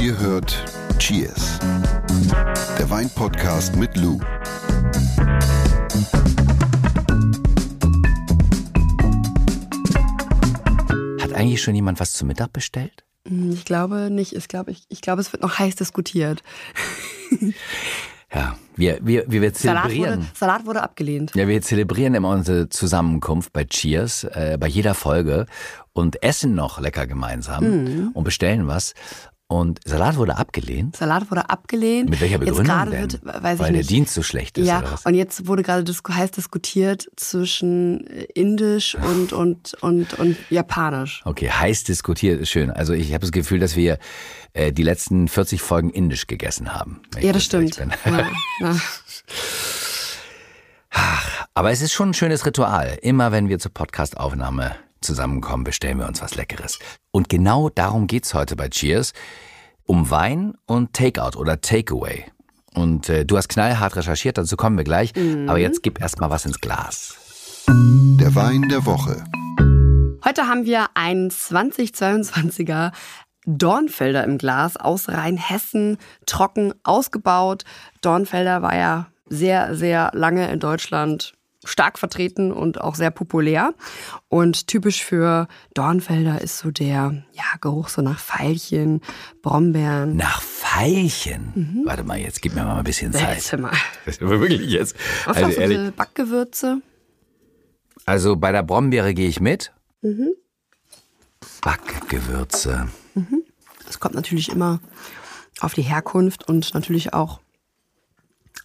Ihr hört Cheers, der Weinpodcast mit Lou. Hat eigentlich schon jemand was zum Mittag bestellt? Hm, Ich glaube nicht. Ich glaube, ich, ich glaube, es wird noch heiß diskutiert. Ja, wir, wir, wir, wir Salat zelebrieren. wurde, Salat wurde abgelehnt. Ja, wir zelebrieren immer unsere Zusammenkunft bei Cheers, äh, bei jeder Folge und essen noch lecker gemeinsam Mhm. und bestellen was. Und Salat wurde abgelehnt. Salat wurde abgelehnt. Mit welcher Begründung Jetzt denn? wird, Weil der. Dienst so schlecht ist ja, und jetzt wurde gerade dis heiß diskutiert zwischen äh, Indisch und, und, und, und Japanisch. Okay, heiß diskutiert ist schön. Also ich habe das Gefühl, dass wir äh, die letzten 40 Folgen indisch gegessen haben. Ja, das stimmt. Ja, ja. Aber es ist schon ein schönes Ritual. Immer wenn wir zur Podcastaufnahme zusammenkommen, bestellen wir uns was Leckeres. Und genau darum geht's heute bei Cheers. Um Wein und Takeout oder Takeaway. Und äh, du hast knallhart recherchiert, dazu kommen wir gleich. Aber jetzt gib erst mal was ins Glas. Der Wein der Woche. Heute haben wir einen 2022er Dornfelder im Glas aus Rheinhessen, trocken ausgebaut. Dornfelder war ja sehr, sehr lange in Deutschland stark vertreten und auch sehr populär. Und typisch für Dornfelder ist so der ja, Geruch so nach Veilchen, Brombeeren. Nach Veilchen. Warte mal, jetzt gib mir mal ein bisschen Zeit. Erzähl mal. Wirklich jetzt. Was Also, ehrlich, diese Backgewürze? also bei der Brombeere gehe ich mit. Backgewürze. Es kommt natürlich immer auf die Herkunft und natürlich auch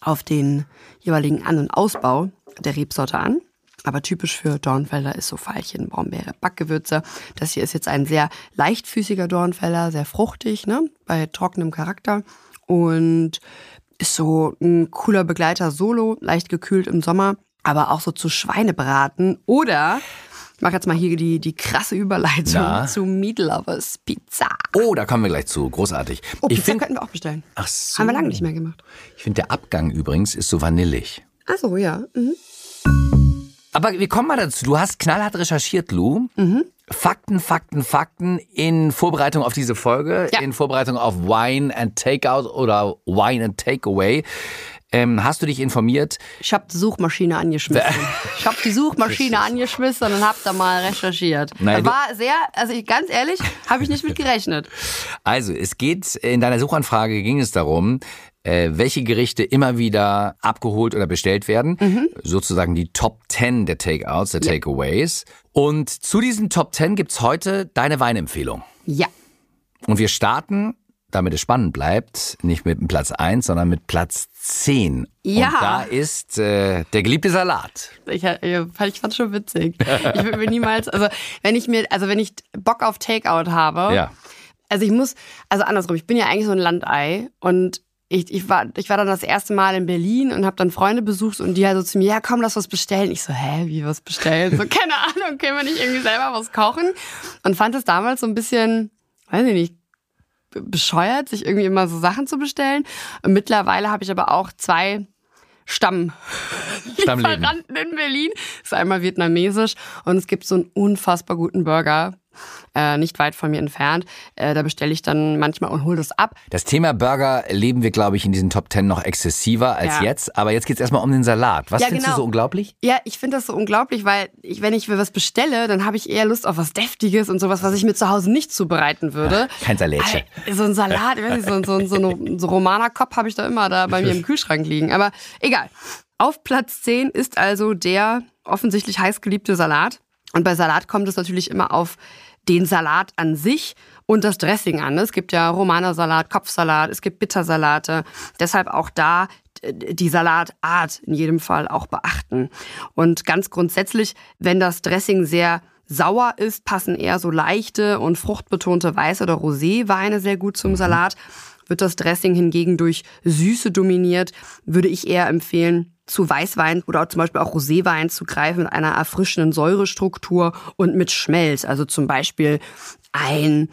auf den jeweiligen An- und Ausbau der Rebsorte an. Aber typisch für Dornfelder ist so Veilchen, Brombeere, Backgewürze. Das hier ist jetzt ein sehr leichtfüßiger Dornfelder, sehr fruchtig, ne? bei trockenem Charakter. Und ist so ein cooler Begleiter solo, leicht gekühlt im Sommer, aber auch so zu Schweinebraten oder ich mache jetzt mal hier die, die krasse Überleitung Na? zu Meat Lovers Pizza. Oh, da kommen wir gleich zu. Großartig. Oh, Pizza könnten wir auch bestellen. ach so. Haben wir lange nicht mehr gemacht. Ich finde, der Abgang übrigens ist so vanillig. Ach so, ja. Mhm. Aber wir kommen mal dazu. Du hast knallhart recherchiert, Lou. Mhm. Fakten, Fakten, Fakten in Vorbereitung auf diese Folge, Ja. in Vorbereitung auf Wine and Takeout oder Wine and Takeaway. Ähm, hast du dich informiert? Ich habe die Suchmaschine angeschmissen. Ich habe die Suchmaschine angeschmissen und habe da mal recherchiert. Nein, du- War sehr, also ich, ganz ehrlich, habe ich nicht mit gerechnet. Also, es geht, in deiner Suchanfrage ging es darum, äh, welche Gerichte immer wieder abgeholt oder bestellt werden. Mhm. Sozusagen die Top 10 der Takeouts, der Takeaways. Und zu diesen Top 10 gibt's heute deine Weinempfehlung. Ja. Und wir starten, damit es spannend bleibt, nicht mit Platz 1, sondern mit Platz 10. Ja. Und da ist äh, der geliebte Salat. Ich, äh, ich fand schon witzig. Ich würde mir niemals, also wenn ich mir, also wenn ich Bock auf Takeout habe, Ja. also ich muss, also andersrum, ich bin ja eigentlich so ein Landei und ich, ich, war, ich war dann das erste Mal in Berlin und habe dann Freunde besucht und die halt so zu mir, ja komm, lass was bestellen. Ich so, hä, wie was bestellen? So, keine Ahnung, können wir nicht irgendwie selber was kochen? Und fand es damals so ein bisschen, weiß ich nicht, bescheuert, sich irgendwie immer so Sachen zu bestellen. Mittlerweile habe ich aber auch zwei Stamm Stammleben. Lieferanten in Berlin. Das ist einmal vietnamesisch und es gibt so einen unfassbar guten Burger, äh, nicht weit von mir entfernt. Äh, da bestelle ich dann manchmal und hole das ab. Das Thema Burger leben wir, glaube ich, in diesen Top 10 noch exzessiver als Ja. jetzt. Aber jetzt geht's erstmal um den Salat. Was Ja, findest genau. du so unglaublich? Ja, ich finde das so unglaublich, weil ich, wenn ich mir was bestelle, dann habe ich eher Lust auf was Deftiges und sowas, was ich mir zu Hause nicht zubereiten würde. Kein Salätchen. So ein Salat, ich so, so, so, eine, so romaner Kopf habe ich da immer da bei mir im Kühlschrank liegen. Aber egal. Auf Platz 10 ist also der offensichtlich heißgeliebte Salat. Und bei Salat kommt es natürlich immer auf den Salat an sich und das Dressing an. Es gibt ja Romanersalat, Kopfsalat, es gibt Bittersalate. Deshalb auch da äh, die Salatart in jedem Fall auch beachten. Und ganz grundsätzlich, wenn das Dressing sehr sauer ist, passen eher so leichte und fruchtbetonte Weiß- oder Roséweine sehr gut zum Salat. Wird das Dressing hingegen durch Süße dominiert, würde ich eher empfehlen, zu Weißwein oder auch zum Beispiel auch Roséwein zu greifen mit einer erfrischenden Säurestruktur und mit Schmelz. Also zum Beispiel ein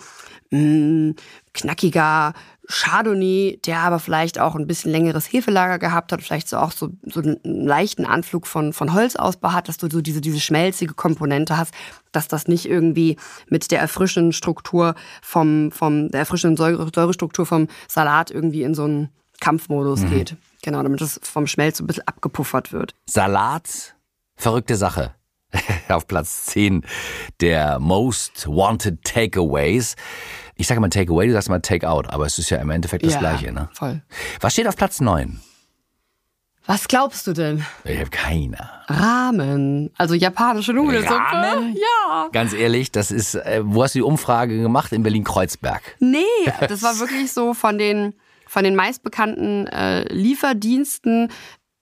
mh, knackiger Chardonnay, der aber vielleicht auch ein bisschen längeres Hefelager gehabt hat, vielleicht so auch so, so einen leichten Anflug von, von Holzausbau hat, dass du so diese, diese schmelzige Komponente hast, dass das nicht irgendwie mit der erfrischenden Struktur vom, vom der erfrischenden Säure, Säurestruktur vom Salat irgendwie in so einen Kampfmodus mhm. geht. Genau, damit das vom Schmelz so ein bisschen abgepuffert wird. Salat, verrückte Sache. Auf Platz 10 der Most Wanted Takeaways. Ich sage mal Takeaway, du sagst mal Takeout, aber es ist ja im Endeffekt das ja, Gleiche, ne? Voll. Was steht auf Platz 9? Was glaubst du denn? Ich habe keine. Ramen. Also japanische Nudelsuppe. Ramen? Ja. Ganz ehrlich, das ist, äh, wo hast du die Umfrage gemacht? In Berlin-Kreuzberg. Nee, das war wirklich so von den, von den meistbekannten äh, Lieferdiensten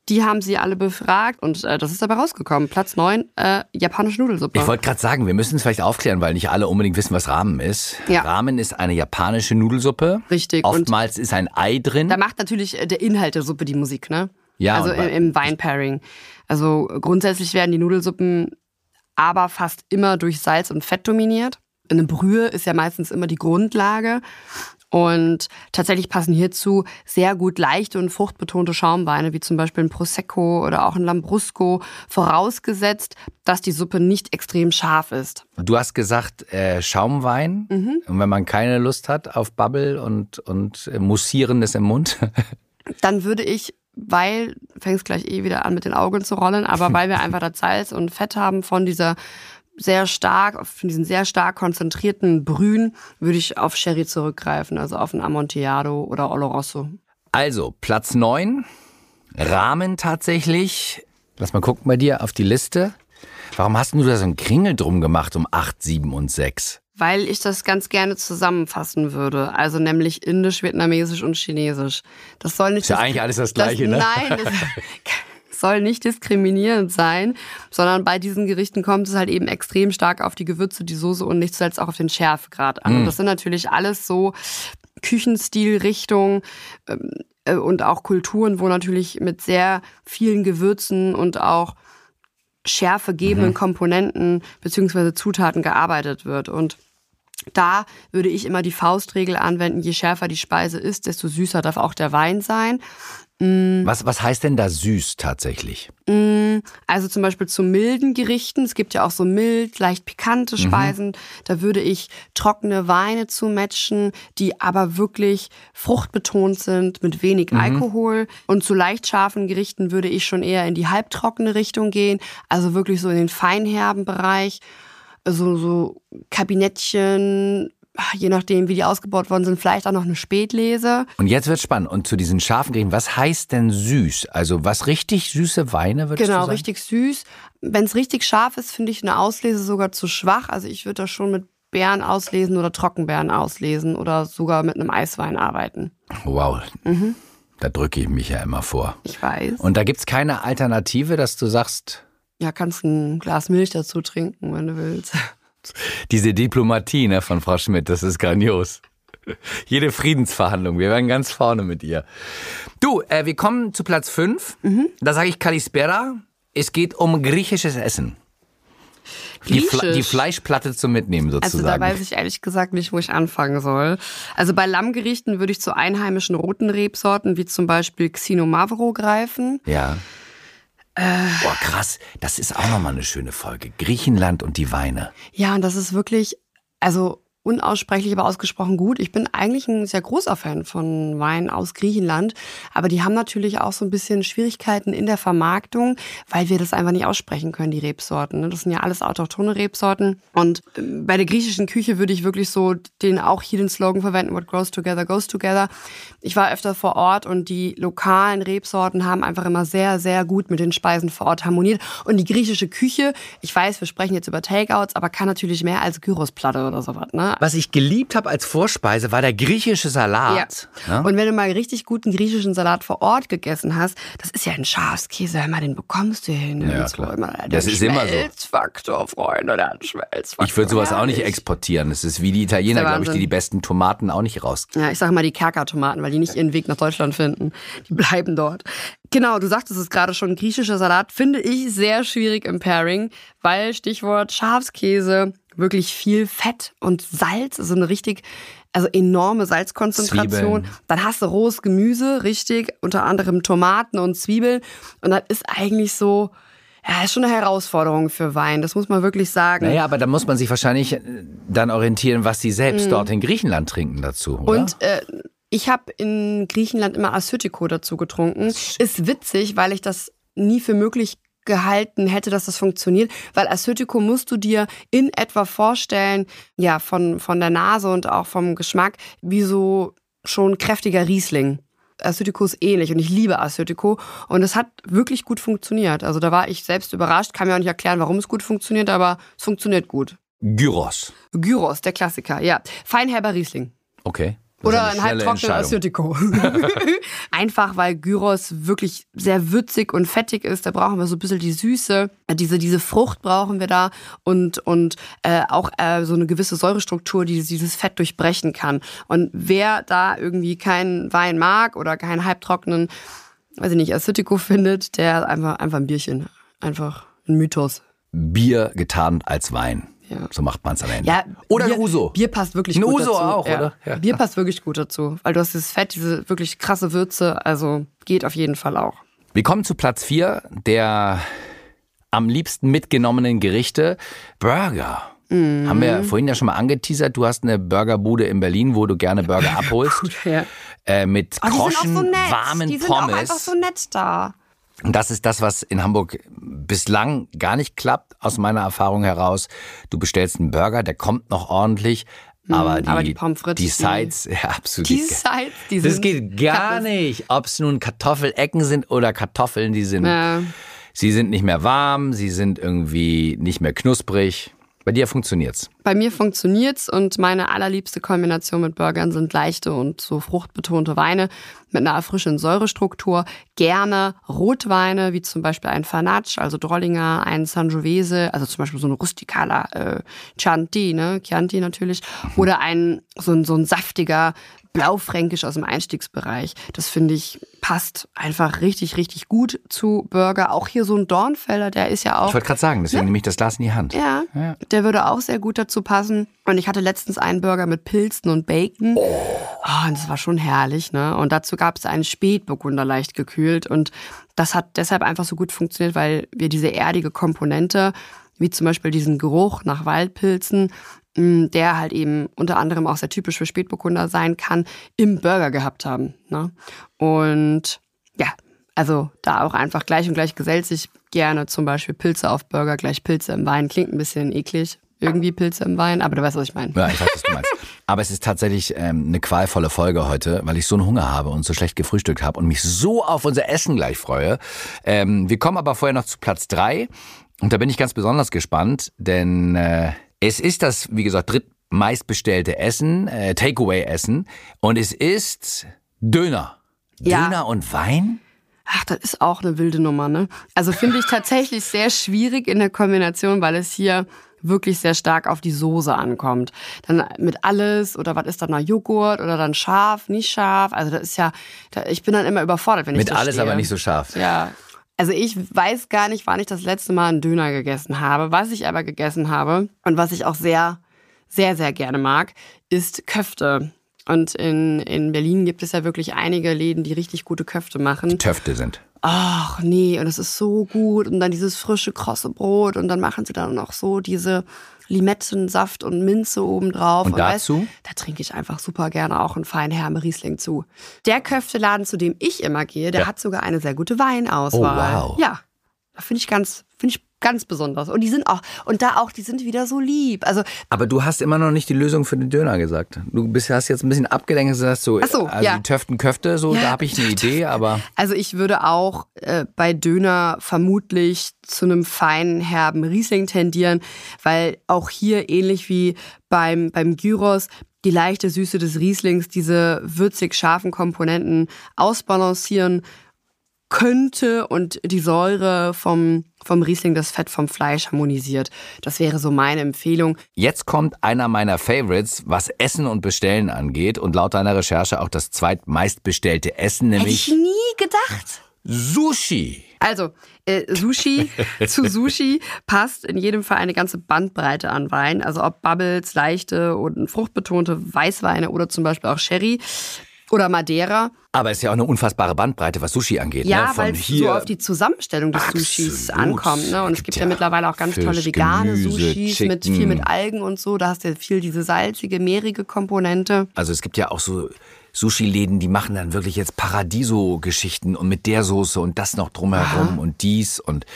die haben sie alle befragt und äh, das ist dabei rausgekommen. Platz 9, äh, japanische Nudelsuppe. Ich wollte gerade sagen, wir müssen es vielleicht aufklären, weil nicht alle unbedingt wissen, was Ramen ist. Ja. Ramen ist eine japanische Nudelsuppe. Richtig. Oftmals ist ein Ei drin. Da macht natürlich äh, der Inhalt der Suppe die Musik, ne? Ja. Also im, im Weinpairing. Also grundsätzlich werden die Nudelsuppen aber fast immer durch Salz und Fett dominiert. Eine Brühe ist ja meistens immer die Grundlage. Und tatsächlich passen hierzu sehr gut leichte und fruchtbetonte Schaumweine, wie zum Beispiel ein Prosecco oder auch ein Lambrusco, vorausgesetzt, dass die Suppe nicht extrem scharf ist. Du hast gesagt äh, Schaumwein. Mhm. Und wenn man keine Lust hat auf Bubble und, und äh, Mussierendes im Mund. Dann würde ich weil, fängst gleich eh wieder an mit den Augen zu rollen, aber weil wir einfach das Salz und Fett haben von dieser sehr stark, von diesen sehr stark konzentrierten Brühen, würde ich auf Sherry zurückgreifen, also auf ein Amontillado oder Oloroso. Also, Platz 9, Rahmen tatsächlich. Lass mal gucken bei dir auf die Liste. Warum hast du da so einen Kringel drum gemacht um 8, 7 und 6? Weil ich das ganz gerne zusammenfassen würde. Also nämlich Indisch, Vietnamesisch und Chinesisch. Das soll nicht. Ist ja eigentlich alles das Gleiche, das, ne? Nein, das soll nicht diskriminierend sein, sondern bei diesen Gerichten kommt es halt eben extrem stark auf die Gewürze, die Soße und nicht zuletzt auch auf den Schärfegrad an. Mm. Und das sind natürlich alles so Küchenstilrichtungen ähm, äh, und auch Kulturen, wo natürlich mit sehr vielen Gewürzen und auch schärfegebenden mhm. Komponenten beziehungsweise Zutaten gearbeitet wird. Und da würde ich immer die Faustregel anwenden, je schärfer die Speise ist, desto süßer darf auch der Wein sein. Mm. Was, was heißt denn da süß tatsächlich? Mm, also zum Beispiel zu milden Gerichten. Es gibt ja auch so mild, leicht pikante Mhm. Speisen. Da würde ich trockene Weine zu matchen, die aber wirklich fruchtbetont sind, mit wenig Mhm. Alkohol. Und zu leicht scharfen Gerichten würde ich schon eher in die halbtrockene Richtung gehen. Also wirklich so in den feinherben Bereich. So, so Kabinettchen, je nachdem, wie die ausgebaut worden sind, vielleicht auch noch eine Spätlese. Und jetzt wird spannend. Und zu diesen scharfen Gerichten, was heißt denn süß? Also was richtig süße Weine würdest Genau, richtig süß. Wenn es richtig scharf ist, finde ich eine Auslese sogar zu schwach. Also ich würde das schon mit Beeren auslesen oder Trockenbeeren auslesen oder sogar mit einem Eiswein arbeiten. Wow. Mhm. Da drücke ich mich ja immer vor. Ich weiß. Und da gibt's keine Alternative, dass du sagst, Ja, kannst ein Glas Milch dazu trinken, wenn du willst. Diese Diplomatie ne, von Frau Schmidt, das ist grandios. Jede Friedensverhandlung, wir werden ganz vorne mit ihr. Du, äh, wir kommen zu Platz 5. Mhm. Da sage ich Kalispera. Es geht um griechisches Essen. Die, Fle die Fleischplatte zum Mitnehmen Also sozusagen. da weiß ich ehrlich gesagt nicht, wo ich anfangen soll. Also bei Lammgerichten würde ich zu einheimischen roten Rebsorten wie zum Beispiel Xinomavro greifen. ja. Äh. Boah, krass. Das ist auch nochmal eine schöne Folge. Griechenland und die Weine. Ja, und das ist wirklich, also unaussprechlich, aber ausgesprochen gut. Ich bin eigentlich ein sehr großer Fan von Wein aus Griechenland, aber die haben natürlich auch so ein bisschen Schwierigkeiten in der Vermarktung, weil wir das einfach nicht aussprechen können, die Rebsorten. ne? Das sind ja alles autochthone Rebsorten. Und ähm, bei der griechischen Küche würde ich wirklich so den auch hier den Slogan verwenden, what grows together goes together. Ich war öfter vor Ort und die lokalen Rebsorten haben einfach immer sehr, sehr gut mit den Speisen vor Ort harmoniert. Und die griechische Küche, ich weiß, wir sprechen jetzt über Takeouts, aber kann natürlich mehr als Gyrosplatte oder sowas, ne? Was ich geliebt habe als Vorspeise, war der griechische Salat. Ja. Und wenn du mal richtig guten griechischen Salat vor Ort gegessen hast, das ist ja ein Schafskäse, mal, den bekommst du hin. Ja, klar. immer, Das ist immer so. Schmelzfaktor, Freunde, der Schmelzfaktor. Ich würde sowas auch nicht exportieren. Das ist wie die Italiener, glaube ich, die die besten Tomaten auch nicht raus. Ja, ich sage mal die Kerkertomaten, weil die nicht ihren Weg nach Deutschland finden. Die bleiben dort. Genau, du sagtest es gerade schon, griechischer Salat finde ich sehr schwierig im Pairing, weil Stichwort Schafskäse, wirklich viel Fett und Salz, also eine richtig Also enorme Salzkonzentration. Zwiebeln. Dann hast du rohes Gemüse, richtig, unter anderem Tomaten und Zwiebeln. Und das ist eigentlich so, ja, ist schon eine Herausforderung für Wein. Das muss man wirklich sagen. Naja, aber da muss man sich wahrscheinlich äh, dann orientieren, was sie selbst dort in Griechenland trinken dazu. Oder? Mhm. Und äh, ich habe in Griechenland immer Assyrtiko dazu getrunken. Ist witzig, weil ich das nie für möglich gehalten hätte, dass das funktioniert, weil Assyrtiko musst du dir in etwa vorstellen, ja, von, von der Nase und auch vom Geschmack, wie so schon kräftiger Riesling. Assyrtiko ist ähnlich und ich liebe Assyrtiko und es hat wirklich gut funktioniert. Also da war ich selbst überrascht, kann mir auch nicht erklären, warum es gut funktioniert, aber es funktioniert gut. Gyros. Gyros, der Klassiker, ja. Feinherber Riesling. Okay. Oder ein Entscheidung. Assyrtiko. Einfach weil Gyros wirklich sehr würzig und fettig ist. Da brauchen wir so ein bisschen die Süße. Diese, diese Frucht brauchen wir da und, und äh, auch äh, so eine gewisse Säurestruktur, die dieses Fett durchbrechen kann. Und wer da irgendwie keinen Wein mag oder keinen halbtrockenen, weiß ich nicht, Assyrtiko findet, der einfach, einfach ein Bierchen. Einfach ein Mythos. Bier getarnt als Wein. Ja. So macht man es am Ende. Ja, oder Bier, Uso. Bier passt wirklich Ein gut Uso dazu. auch, ja. oder? Ja. Bier passt wirklich gut dazu, weil du hast dieses Fett, diese wirklich krasse Würze, also geht auf jeden Fall auch. Wir kommen zu Platz 4 der am liebsten mitgenommenen Gerichte. Burger. Mhm. Haben wir vorhin ja schon mal angeteasert. Du hast eine Burgerbude in Berlin, wo du gerne Burger abholst. Ja. Äh, mit Oh, Kroschen, so warmen die sind Pommes. auch einfach so nett da. Und das ist das, was in Hamburg bislang gar nicht klappt, aus meiner Erfahrung heraus. Du bestellst einen Burger, der kommt noch ordentlich, aber die, aber die Pommes frites, die Sides, ja, absolut. Die. Sides, die das sind geht gar nicht. Ob es nun Kartoffelecken sind oder Kartoffeln, die sind, Ja. sie sind nicht mehr warm, sie sind irgendwie nicht mehr knusprig. Bei dir funktioniert's. Bei mir funktioniert's und meine allerliebste Kombination mit Burgern sind leichte und so fruchtbetonte Weine mit einer erfrischenden Säurestruktur. Gerne Rotweine, wie zum Beispiel ein Fanatsch, also Drollinger, ein Sangiovese, also zum Beispiel so ein rustikaler äh, Chianti, ne, Chianti natürlich, oder ein so ein, so ein saftiger Blaufränkisch aus dem Einstiegsbereich. Das finde ich passt einfach richtig, richtig gut zu Burger. Auch hier so ein Dornfelder, der ist ja auch Ich wollte gerade sagen, deswegen nehme ich das Glas in die Hand. ja, der würde auch sehr gut dazu passen. Und ich hatte letztens einen Burger mit Pilzen und Bacon. Oh, und das war schon herrlich, ne? Und dazu gab es einen Spätburgunder leicht gekühlt. Und das hat deshalb einfach so gut funktioniert, weil wir diese erdige Komponente, wie zum Beispiel diesen Geruch nach Waldpilzen, mh, der halt eben unter anderem auch sehr typisch für Spätburgunder sein kann, im Burger gehabt haben. Ne? Und ja, also da auch einfach gleich und gleich gesellt sich gerne zum Beispiel Pilze auf Burger, gleich Pilze im Wein. Klingt ein bisschen eklig, irgendwie Pilze im Wein, aber du weißt, was ich meine. Ja, ich weiß, was du meinst. Aber es ist tatsächlich ähm, eine qualvolle Folge heute, weil ich so einen Hunger habe und so schlecht gefrühstückt habe und mich so auf unser Essen gleich freue. Ähm, wir kommen aber vorher noch zu Platz drei und da bin ich ganz besonders gespannt, denn äh, es ist das, wie gesagt, drittmeistbestellte Essen, äh, Takeaway-Essen und es ist Döner. Ja. Döner und Wein? Ach, das ist auch eine wilde Nummer, ne? Also finde ich tatsächlich sehr schwierig in der Kombination, weil es hier wirklich sehr stark auf die Soße ankommt. Dann mit alles oder was ist dann noch Joghurt oder dann scharf, nicht scharf. Also das ist ja, ich bin dann immer überfordert, wenn ich Mit alles stehe. aber nicht so scharf. Ja. Also ich weiß gar nicht, wann ich das letzte Mal einen Döner gegessen habe. Was ich aber gegessen habe und was ich auch sehr, sehr, sehr gerne mag, ist Köfte. Und in, in Berlin gibt es ja wirklich einige Läden, die richtig gute Köfte machen. Töfte sind. Ach nee, und es ist so gut. Und dann dieses frische, krosse Brot. Und dann machen sie dann noch so diese Limettensaft und Minze obendrauf. Und weißt, dazu? da trinke ich einfach super gerne auch einen feinen Herme Riesling zu. Der Köfteladen, zu dem ich immer gehe, der Ja. hat sogar eine sehr gute Weinauswahl. Oh, wow. Ja, da finde ich ganz, finde ich ganz besonders. Und die sind auch, und da auch, die sind wieder so lieb. Also Aber du hast immer noch nicht die Lösung für den Döner gesagt. Du bist, hast jetzt ein bisschen abgelenkt und sagst so, Ach so, also ja. die Töften Köfte, so, Ja, da habe ich eine Idee, aber Also ich würde auch äh, bei Döner vermutlich zu einem feinen, herben Riesling tendieren, weil auch hier ähnlich wie beim, beim Gyros die leichte Süße des Rieslings diese würzig scharfen Komponenten ausbalancieren könnte und die Säure vom, vom Riesling das Fett vom Fleisch harmonisiert. Das wäre so meine Empfehlung. Jetzt kommt einer meiner Favorites, was Essen und Bestellen angeht und laut deiner Recherche auch das zweitmeistbestellte Essen, Hätte nämlich ich nie gedacht. Sushi. Also, äh, Sushi zu Sushi passt in jedem Fall eine ganze Bandbreite an Wein. Also ob Bubbles, leichte und fruchtbetonte Weißweine oder zum Beispiel auch Sherry oder Madeira. Aber es ist ja auch eine unfassbare Bandbreite, was Sushi angeht. Ja, ne? Von weil es hier so auf die Zusammenstellung des Sushis Absolut. ankommt. Ne? Und es Gibt ja, ja mittlerweile auch ganz Fisch, tolle vegane Gemüse, Sushis mit viel Chicken. mit Algen und so. Da hast du ja viel diese salzige, mehrige Komponente. Also es gibt ja auch so Sushi-Läden, die machen dann wirklich jetzt Paradiso-Geschichten und mit der Soße und das noch drumherum und dies und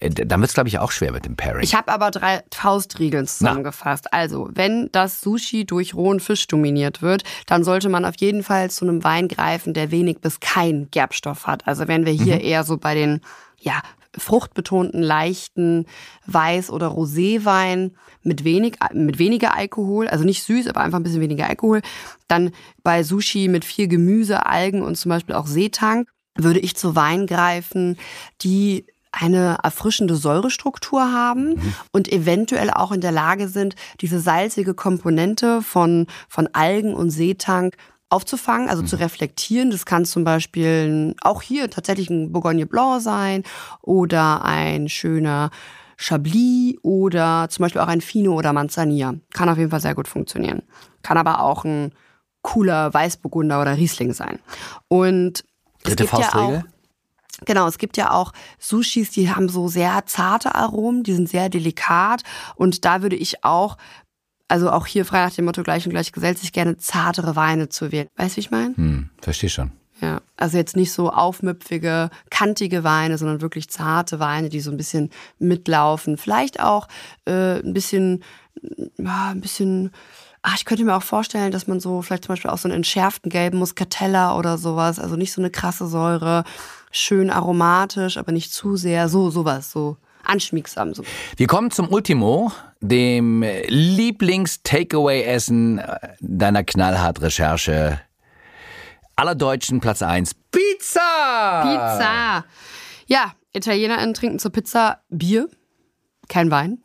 äh, dann wird's glaube ich auch schwer mit dem Pairing. Ich habe aber drei Faustregeln zusammengefasst. Also, wenn das Sushi durch rohen Fisch dominiert wird, dann sollte man auf jeden Fall zu einem Wein greifen, der wenig bis kein Gerbstoff hat. Also wären wir hier eher so bei den ja, fruchtbetonten, leichten Weiß- oder Roséwein mit, wenig, mit weniger Alkohol, also nicht süß, aber einfach ein bisschen weniger Alkohol. Dann bei Sushi mit viel Gemüse, Algen und zum Beispiel auch Seetang würde ich zu Wein greifen, die eine erfrischende Säurestruktur haben und eventuell auch in der Lage sind, diese salzige Komponente von, von Algen und Seetank aufzufangen, also zu reflektieren. Das kann zum Beispiel auch hier tatsächlich ein Bourgogne Blanc sein oder ein schöner Chablis oder zum Beispiel auch ein Fino oder Manzanilla. Kann auf jeden Fall sehr gut funktionieren. Kann aber auch ein cooler Weißburgunder oder Riesling sein. Und es Dritte gibt ja auch, Faustregel? Genau, es gibt ja auch Sushis, die haben so sehr zarte Aromen, die sind sehr delikat und da würde ich auch, also auch hier frei nach dem Motto gleich und gleich gesellt sich gerne zartere Weine zu wählen. Weißt du, wie ich meine? hm, verstehe schon. Ja, also jetzt nicht so aufmüpfige, kantige Weine, sondern wirklich zarte Weine, die so ein bisschen mitlaufen. Vielleicht auch äh, ein bisschen, ja, ein bisschen. Ach, ich könnte mir auch vorstellen, dass man so vielleicht zum Beispiel auch so einen entschärften gelben Muscatella oder sowas, also nicht so eine krasse Säure, schön aromatisch, aber nicht zu sehr, so sowas, so anschmiegsam. So. Wir kommen zum Ultimo, dem Lieblings-Takeaway-Essen äh, deiner Knallhart-Recherche aller Deutschen Platz 1. Pizza! Pizza. Ja, ItalienerInnen trinken zur Pizza Bier, kein Wein.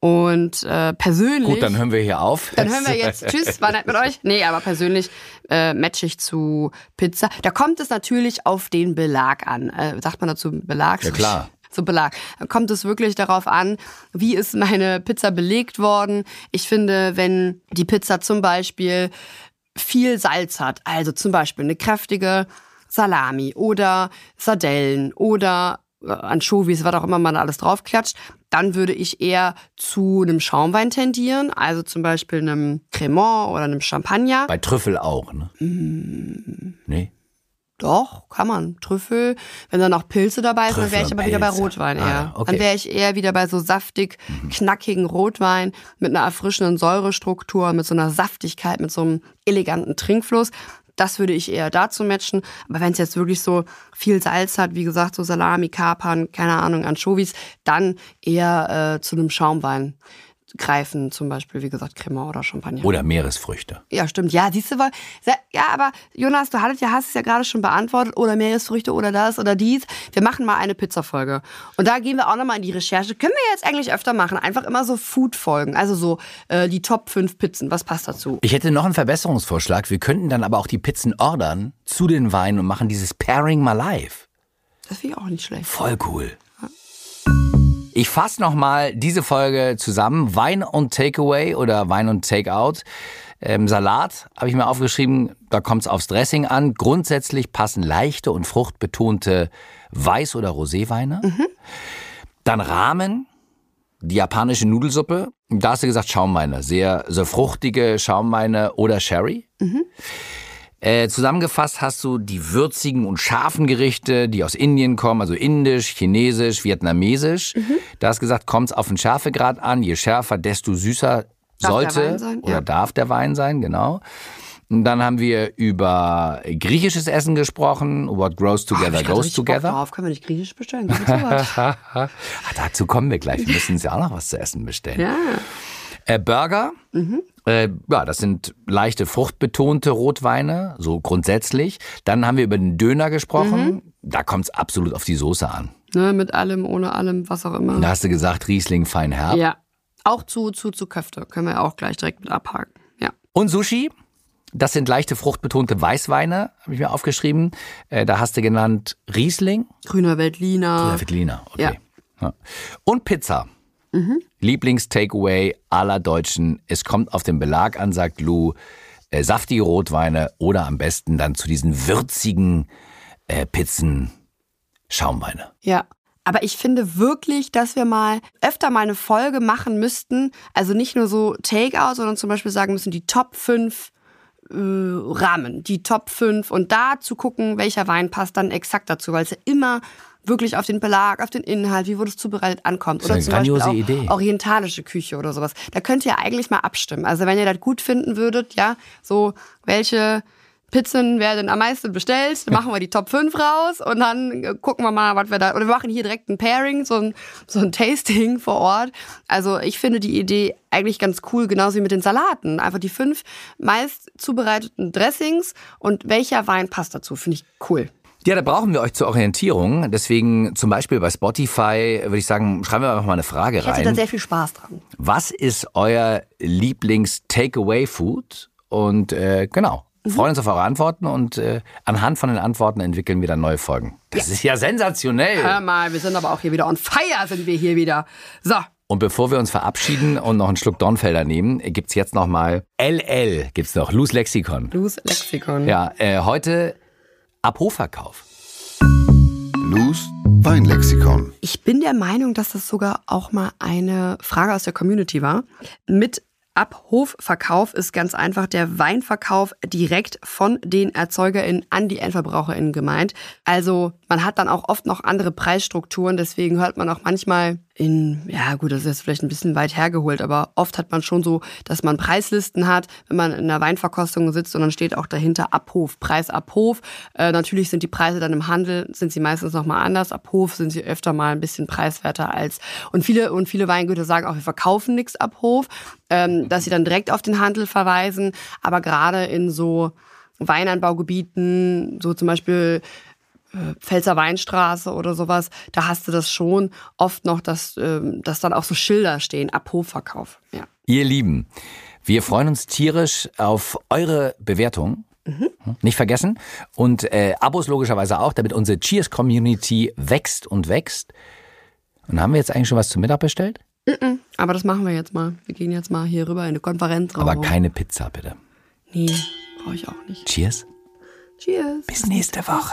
Und äh, persönlich. Gut, dann hören wir hier auf. Dann hören wir jetzt Tschüss, war nett mit euch. Nee, aber persönlich äh, match ich zu Pizza. Da kommt es natürlich auf den Belag an. Äh, sagt man dazu Belag? Ja, klar. So Belag. Da kommt es wirklich darauf an, wie ist meine Pizza belegt worden. Ich finde, wenn die Pizza zum Beispiel viel Salz hat, also zum Beispiel eine kräftige Salami oder Sardellen oder äh, Anchovies, was auch immer man alles draufklatscht, dann würde ich eher zu einem Schaumwein tendieren, also zum Beispiel einem Cremant oder einem Champagner. Bei Trüffel auch, ne? Mm. Nee. Doch, kann man. Trüffel, wenn da noch Pilze dabei sind, dann wäre ich aber und wieder bei Pilze. Rotwein Ah, eher. ja, okay. Mhm. Dann wäre ich eher wieder bei so saftig, knackigen Rotwein mit einer erfrischenden Säurestruktur, mit so einer Saftigkeit, mit so einem eleganten Trinkfluss. Das würde ich eher dazu matchen. Aber wenn es jetzt wirklich so viel Salz hat, wie gesagt, so Salami, Kapern, keine Ahnung, Anchovies, dann eher äh, zu einem Schaumwein greifen, zum Beispiel, wie gesagt, Cremant oder Champagner. Oder Meeresfrüchte. Ja, stimmt. Ja, siehst du, weil, ja, aber Jonas, du hattest ja, hast es ja gerade schon beantwortet, oder Meeresfrüchte oder das oder dies. Wir machen mal eine Pizza-Folge. Und da gehen wir auch nochmal in die Recherche. Können wir jetzt eigentlich öfter machen? Einfach immer so Food-Folgen. Also so äh, die Top 5 Pizzen. Was passt dazu? Ich hätte noch einen Verbesserungsvorschlag. Wir könnten dann aber auch die Pizzen ordern zu den Weinen und machen dieses Pairing mal live. Das finde ich auch nicht schlecht. Voll cool. Ich fasse nochmal diese Folge zusammen. Wein und Takeaway oder Wein und Takeout. Ähm, Salat habe ich mir aufgeschrieben, da kommt es aufs Dressing an. Grundsätzlich passen leichte und fruchtbetonte Weiß- oder Roséweine. Dann Ramen, die japanische Nudelsuppe. Da hast du gesagt Schaumweine. Sehr, sehr fruchtige Schaumweine oder Sherry. Äh, zusammengefasst hast du die würzigen und scharfen Gerichte, die aus Indien kommen, also indisch, chinesisch, vietnamesisch. Da hast gesagt, kommt es auf den Schärfegrad an. Je schärfer, desto süßer Darf sollte sein, oder ja. darf der Wein sein, genau. Und dann haben wir über griechisches Essen gesprochen. What grows Oh, together grad goes Bock together. Drauf. Können wir nicht griechisch bestellen? Ah, dazu kommen wir gleich. Wir müssen uns ja auch noch was zu essen bestellen. ja. Äh, Burger, äh, ja, das sind leichte fruchtbetonte Rotweine, so grundsätzlich. Dann haben wir über den Döner gesprochen. Da kommt es absolut auf die Soße an. Ne, mit allem, ohne allem, was auch immer. Da hast du gesagt, Riesling fein herb. Ja. Auch zu, zu, zu Köfte. Können wir auch gleich direkt mit abhaken. Ja. Und Sushi? Das sind leichte fruchtbetonte Weißweine, habe ich mir aufgeschrieben. Äh, da hast du genannt Riesling. Grüner Veltliner. Grüner Veltliner, okay. Ja. Und Pizza. Mhm. Lieblings-Takeaway aller Deutschen. Es kommt auf den Belag an, sagt Lou. Äh, saftige Rotweine oder am besten dann zu diesen würzigen äh, Pizzen Schaumweine. Ja. Aber ich finde wirklich, dass wir mal öfter mal eine Folge machen müssten. Also nicht nur so Takeout, sondern zum Beispiel sagen müssen, die Top 5 äh, Rahmen, die Top 5 und da zu gucken, welcher Wein passt dann exakt dazu, weil es ja immer wirklich auf den Belag, auf den Inhalt, wie wurde es zubereitet, ankommt. Oder zum Beispiel auch Idee. orientalische Küche oder sowas. Da könnt ihr eigentlich mal abstimmen. Also wenn ihr das gut finden würdet, ja, so welche Pizzen werden am meisten bestellt, machen wir die Top 5 raus und dann gucken wir mal, was wir da, oder wir machen hier direkt ein Pairing, so ein, so ein Tasting vor Ort. Also ich finde die Idee eigentlich ganz cool, genauso wie mit den Salaten. Einfach die fünf meist zubereiteten Dressings und welcher Wein passt dazu, finde ich cool. Ja, da brauchen wir euch zur Orientierung. Deswegen zum Beispiel bei Spotify würde ich sagen, schreiben wir einfach mal eine Frage rein. Ich hätte da sehr viel Spaß dran. Was ist euer Lieblings-Takeaway-Food? Und äh, genau, mhm. freuen uns auf eure Antworten und äh, anhand von den Antworten entwickeln wir dann neue Folgen. Das ja. ist ja sensationell. Hör mal, wir sind aber auch hier wieder on fire, sind wir hier wieder. So. Und bevor wir uns verabschieden und noch einen Schluck Dornfelder nehmen, gibt's jetzt noch mal LL, gibt's noch, Luz Lexikon. Luz Lexikon. Ja, äh, heute ab Hofverkauf. Luz Weinlexikon. Ich bin der Meinung, dass das sogar auch mal eine Frage aus der Community war. Mit Abhofverkauf ist ganz einfach der Weinverkauf direkt von den ErzeugerInnen an die EndverbraucherInnen gemeint. Also man hat dann auch oft noch andere Preisstrukturen, deswegen hört man auch manchmal in, ja gut, das ist jetzt vielleicht ein bisschen weit hergeholt, aber oft hat man schon so, dass man Preislisten hat, wenn man in einer Weinverkostung sitzt und dann steht auch dahinter Abhof, Preis Abhof. Äh, natürlich sind die Preise dann im Handel, sind sie meistens nochmal anders. Abhof sind sie öfter mal ein bisschen preiswerter als, und viele, und viele Weingüter sagen auch, wir verkaufen nichts Abhof, ähm, dass sie dann direkt auf den Handel verweisen, aber gerade in so Weinanbaugebieten, so zum Beispiel Pfälzer Weinstraße oder sowas, da hast du das schon oft noch, dass, ähm, dass dann auch so Schilder stehen, ab Hofverkauf. Ja. Ihr Lieben, wir freuen uns tierisch auf eure Bewertung. Mhm. Nicht vergessen. Und äh, Abos logischerweise auch, damit unsere Cheers-Community wächst und wächst. Und haben wir jetzt eigentlich schon was zum Mittag bestellt? Mhm. Aber das machen wir jetzt mal. Wir gehen jetzt mal hier rüber in eine Konferenz. Aber keine Pizza, bitte. Nee, brauche ich auch nicht. Cheers. Cheers. Bis nächste Woche.